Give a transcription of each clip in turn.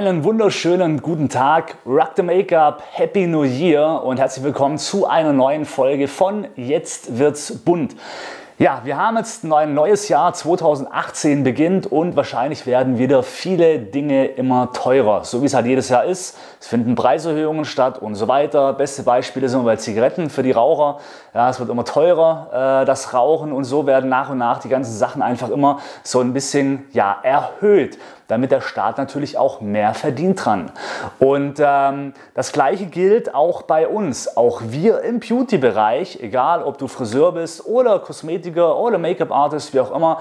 Einen wunderschönen guten Tag, Rock the Make-up, Happy New Year und herzlich willkommen zu einer neuen Folge von Jetzt wird's bunt. Ja, wir haben jetzt ein neues Jahr 2018 beginnt und wahrscheinlich werden wieder viele Dinge immer teurer, so wie es halt jedes Jahr ist. Es finden Preiserhöhungen statt und so weiter. Beste Beispiele sind bei Zigaretten für die Raucher. Ja, es wird immer teurer, äh, das Rauchen und so werden nach und nach die ganzen Sachen einfach immer so ein bisschen ja, erhöht damit der Staat natürlich auch mehr verdient dran. Und ähm, das gleiche gilt auch bei uns. Auch wir im Beauty-Bereich, egal ob du Friseur bist oder Kosmetiker oder Make-up-Artist, wie auch immer,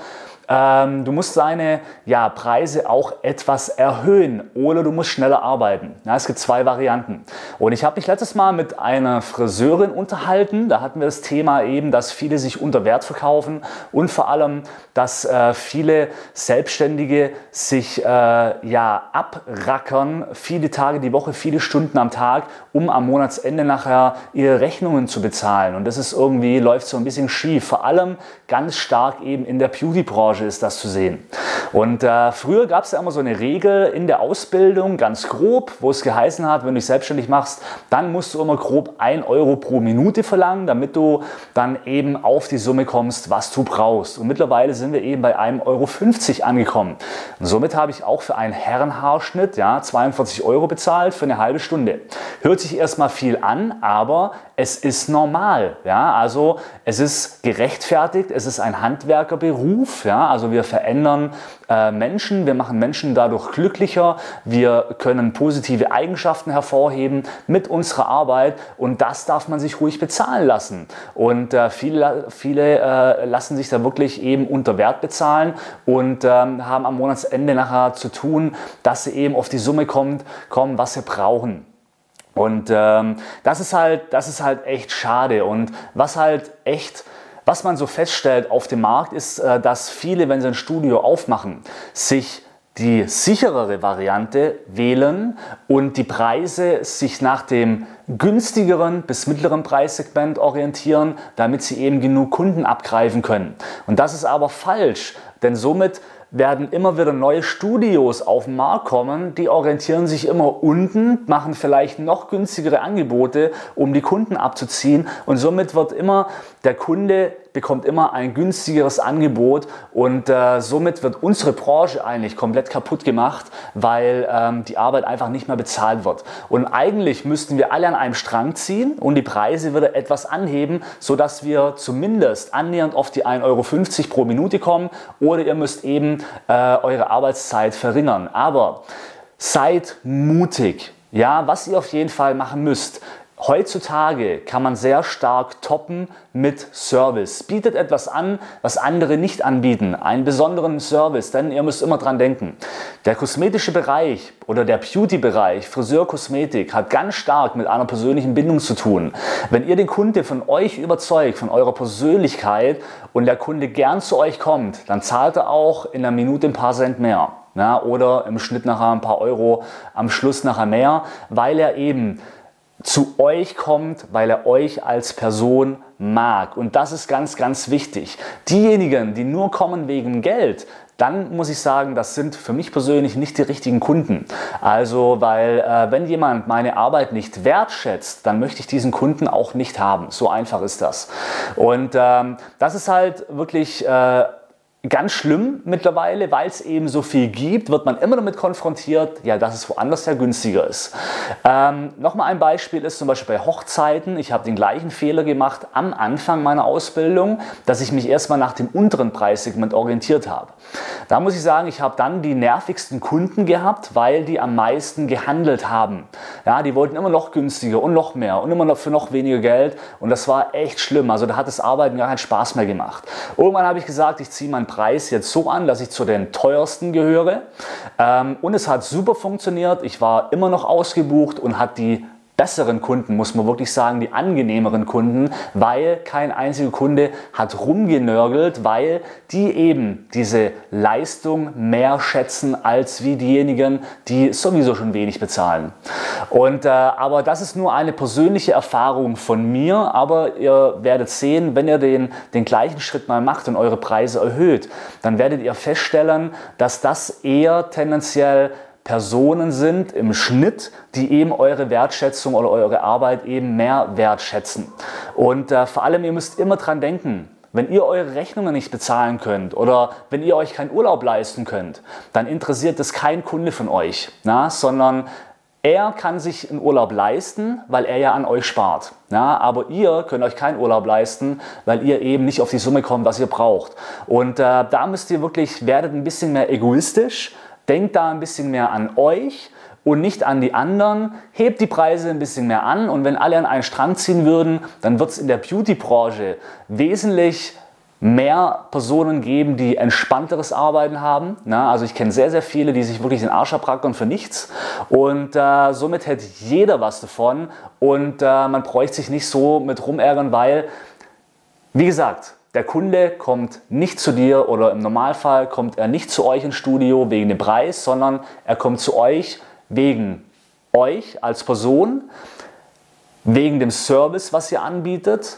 ähm, du musst deine ja, Preise auch etwas erhöhen oder du musst schneller arbeiten. Ja, es gibt zwei Varianten. Und ich habe mich letztes Mal mit einer Friseurin unterhalten. Da hatten wir das Thema eben, dass viele sich unter Wert verkaufen und vor allem, dass äh, viele Selbstständige sich äh, ja, abrackern, viele Tage die Woche, viele Stunden am Tag, um am Monatsende nachher ihre Rechnungen zu bezahlen. Und das ist irgendwie, läuft so ein bisschen schief. Vor allem ganz stark eben in der Beauty-Branche Branche ist das zu sehen. Und äh, früher gab es ja immer so eine Regel in der Ausbildung, ganz grob, wo es geheißen hat, wenn du dich selbstständig machst, dann musst du immer grob 1 Euro pro Minute verlangen, damit du dann eben auf die Summe kommst, was du brauchst. Und mittlerweile sind wir eben bei 1,50 Euro angekommen. Und somit habe ich auch für einen Herrenhaarschnitt ja, 42 Euro bezahlt für eine halbe Stunde. Hört sich erstmal viel an, aber es ist normal. Ja? Also es ist gerechtfertigt, es ist ein Handwerkerberuf. Ja? Also wir verändern äh, Menschen, wir machen Menschen dadurch glücklicher, wir können positive Eigenschaften hervorheben mit unserer Arbeit und das darf man sich ruhig bezahlen lassen. Und äh, viele, viele äh, lassen sich da wirklich eben unter Wert bezahlen und ähm, haben am Monatsende nachher zu tun, dass sie eben auf die Summe kommt, kommen, was sie brauchen. Und ähm, das, ist halt, das ist halt echt schade. Und was halt echt was man so feststellt auf dem Markt ist, äh, dass viele, wenn sie ein Studio aufmachen, sich die sicherere Variante wählen und die Preise sich nach dem günstigeren bis mittleren Preissegment orientieren, damit sie eben genug Kunden abgreifen können. Und das ist aber falsch, denn somit werden immer wieder neue Studios auf den Markt kommen, die orientieren sich immer unten, machen vielleicht noch günstigere Angebote, um die Kunden abzuziehen. Und somit wird immer der Kunde bekommt immer ein günstigeres Angebot und äh, somit wird unsere Branche eigentlich komplett kaputt gemacht, weil ähm, die Arbeit einfach nicht mehr bezahlt wird. Und eigentlich müssten wir alle an einem Strang ziehen und die Preise wieder etwas anheben, sodass wir zumindest annähernd auf die 1,50 Euro pro Minute kommen oder ihr müsst eben äh, eure Arbeitszeit verringern. Aber seid mutig. Ja, was ihr auf jeden Fall machen müsst, Heutzutage kann man sehr stark toppen mit Service. Bietet etwas an, was andere nicht anbieten. Einen besonderen Service, denn ihr müsst immer dran denken. Der kosmetische Bereich oder der Beauty-Bereich, Friseur, Kosmetik, hat ganz stark mit einer persönlichen Bindung zu tun. Wenn ihr den Kunde von euch überzeugt, von eurer Persönlichkeit und der Kunde gern zu euch kommt, dann zahlt er auch in einer Minute ein paar Cent mehr. Ja, oder im Schnitt nachher ein paar Euro am Schluss nachher mehr, weil er eben zu euch kommt, weil er euch als Person mag. Und das ist ganz, ganz wichtig. Diejenigen, die nur kommen wegen Geld, dann muss ich sagen, das sind für mich persönlich nicht die richtigen Kunden. Also, weil äh, wenn jemand meine Arbeit nicht wertschätzt, dann möchte ich diesen Kunden auch nicht haben. So einfach ist das. Und ähm, das ist halt wirklich äh, ganz schlimm mittlerweile, weil es eben so viel gibt, wird man immer damit konfrontiert, ja, dass es woanders ja günstiger ist. Ähm, Nochmal ein Beispiel ist zum Beispiel bei Hochzeiten. Ich habe den gleichen Fehler gemacht am Anfang meiner Ausbildung, dass ich mich erstmal nach dem unteren Preissegment orientiert habe. Da muss ich sagen, ich habe dann die nervigsten Kunden gehabt, weil die am meisten gehandelt haben. Ja, die wollten immer noch günstiger und noch mehr und immer noch für noch weniger Geld und das war echt schlimm. Also da hat das Arbeiten gar keinen Spaß mehr gemacht. Irgendwann habe ich gesagt, ich ziehe meinen Preis jetzt so an, dass ich zu den teuersten gehöre. Ähm, und es hat super funktioniert. Ich war immer noch ausgebucht und hat die besseren Kunden, muss man wirklich sagen, die angenehmeren Kunden, weil kein einziger Kunde hat rumgenörgelt, weil die eben diese Leistung mehr schätzen als wie diejenigen, die sowieso schon wenig bezahlen. Und, äh, aber das ist nur eine persönliche Erfahrung von mir, aber ihr werdet sehen, wenn ihr den, den gleichen Schritt mal macht und eure Preise erhöht, dann werdet ihr feststellen, dass das eher tendenziell Personen sind im Schnitt, die eben eure Wertschätzung oder eure Arbeit eben mehr wertschätzen. Und äh, vor allem, ihr müsst immer dran denken, wenn ihr eure Rechnungen nicht bezahlen könnt oder wenn ihr euch keinen Urlaub leisten könnt, dann interessiert das kein Kunde von euch, na, sondern er kann sich einen Urlaub leisten, weil er ja an euch spart. Ja, aber ihr könnt euch keinen Urlaub leisten, weil ihr eben nicht auf die Summe kommt, was ihr braucht. Und äh, da müsst ihr wirklich, werdet ein bisschen mehr egoistisch, Denkt da ein bisschen mehr an euch und nicht an die anderen. Hebt die Preise ein bisschen mehr an und wenn alle an einen Strang ziehen würden, dann wird es in der Beauty-Branche wesentlich mehr Personen geben, die entspannteres Arbeiten haben. Na, also ich kenne sehr, sehr viele, die sich wirklich den Arsch abrackern für nichts. Und äh, somit hätte jeder was davon. Und äh, man bräuchte sich nicht so mit rumärgern, weil, wie gesagt, der Kunde kommt nicht zu dir oder im Normalfall kommt er nicht zu euch ins Studio wegen dem Preis, sondern er kommt zu euch wegen euch als Person, wegen dem Service, was ihr anbietet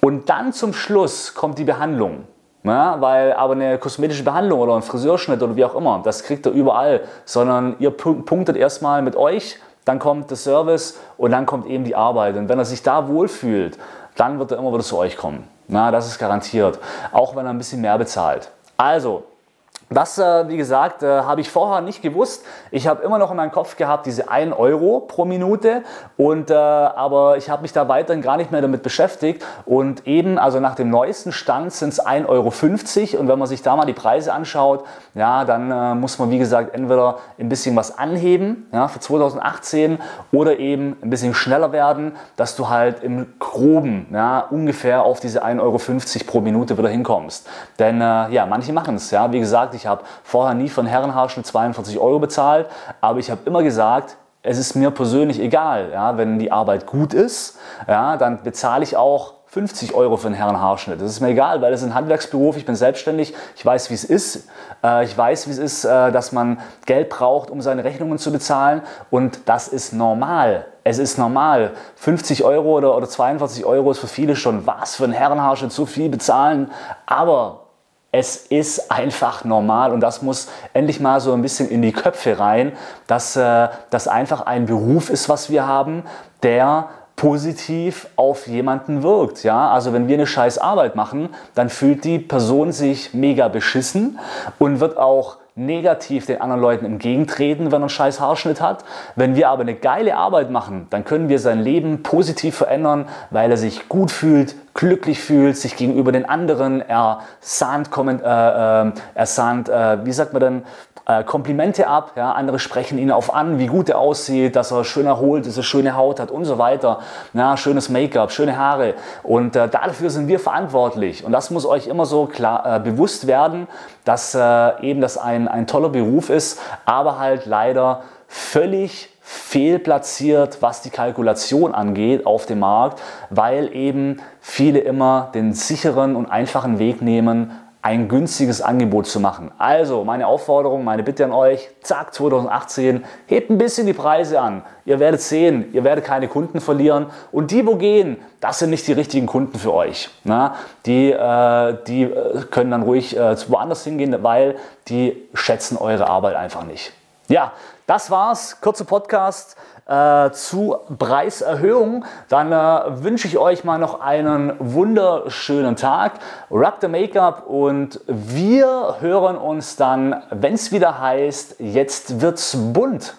und dann zum Schluss kommt die Behandlung. Ja, weil aber eine kosmetische Behandlung oder ein Friseurschnitt oder wie auch immer, das kriegt er überall, sondern ihr punktet erstmal mit euch, dann kommt der Service und dann kommt eben die Arbeit. Und wenn er sich da wohlfühlt, dann wird er immer wieder zu euch kommen. Na, das ist garantiert. Auch wenn er ein bisschen mehr bezahlt. Also, das, äh, wie gesagt, äh, habe ich vorher nicht gewusst. Ich habe immer noch in meinem Kopf gehabt, diese 1 Euro pro Minute. Und, äh, aber ich habe mich da weiterhin gar nicht mehr damit beschäftigt. Und eben, also nach dem neuesten Stand sind es 1,50 Euro. Und wenn man sich da mal die Preise anschaut, ja, dann muss man, wie gesagt, entweder ein bisschen was anheben ja, für 2018 oder eben ein bisschen schneller werden, dass du halt im Groben ja, ungefähr auf diese 1,50 Euro pro Minute wieder hinkommst. Denn ja, manche machen es. Ja. Wie gesagt, ich habe vorher nie von Herrenhaarschnitt 42 Euro bezahlt, aber ich habe immer gesagt, es ist mir persönlich egal. Ja, wenn die Arbeit gut ist, ja, dann bezahle ich auch 50 Euro für einen Herrenhaarschnitt. Das ist mir egal, weil das ist ein Handwerksberuf, ich bin selbstständig, ich weiß, wie es ist. Äh, ich weiß, wie es ist, äh, dass man Geld braucht, um seine Rechnungen zu bezahlen und das ist normal. Es ist normal. 50 Euro oder, oder 42 Euro ist für viele schon was für einen Herrenhaarschnitt, so viel bezahlen. Aber es ist einfach normal und das muss endlich mal so ein bisschen in die Köpfe rein, dass äh, das einfach ein Beruf ist, was wir haben, der positiv auf jemanden wirkt. Ja? Also wenn wir eine scheiß Arbeit machen, dann fühlt die Person sich mega beschissen und wird auch negativ den anderen Leuten entgegentreten, wenn er einen scheiß Haarschnitt hat. Wenn wir aber eine geile Arbeit machen, dann können wir sein Leben positiv verändern, weil er sich gut fühlt, glücklich fühlt, sich gegenüber den anderen ersahnt, äh, äh, ersahnt äh, wie sagt man denn, äh, Komplimente ab. Ja? Andere sprechen ihn auf an, wie gut er aussieht, dass er schön erholt dass er schöne Haut hat und so weiter. Ja, schönes Make-up, schöne Haare. Und äh, dafür sind wir verantwortlich. Und das muss euch immer so klar äh, bewusst werden, dass äh, eben das ein, ein toller Beruf ist, aber halt leider völlig fehlplatziert, was die Kalkulation angeht auf dem Markt, weil eben viele immer den sicheren und einfachen Weg nehmen, ein günstiges Angebot zu machen. Also meine Aufforderung, meine Bitte an euch, zack 2018, hebt ein bisschen die Preise an. Ihr werdet sehen, ihr werdet keine Kunden verlieren und die, wo gehen, das sind nicht die richtigen Kunden für euch. Na? Die, äh, die äh, können dann ruhig äh, woanders hingehen, weil die schätzen eure Arbeit einfach nicht. Ja, das war's. Kurzer Podcast äh, zu Preiserhöhung. Dann äh, wünsche ich euch mal noch einen wunderschönen Tag. Rock the Make-up und wir hören uns dann, wenn es wieder heißt, jetzt wird's bunt.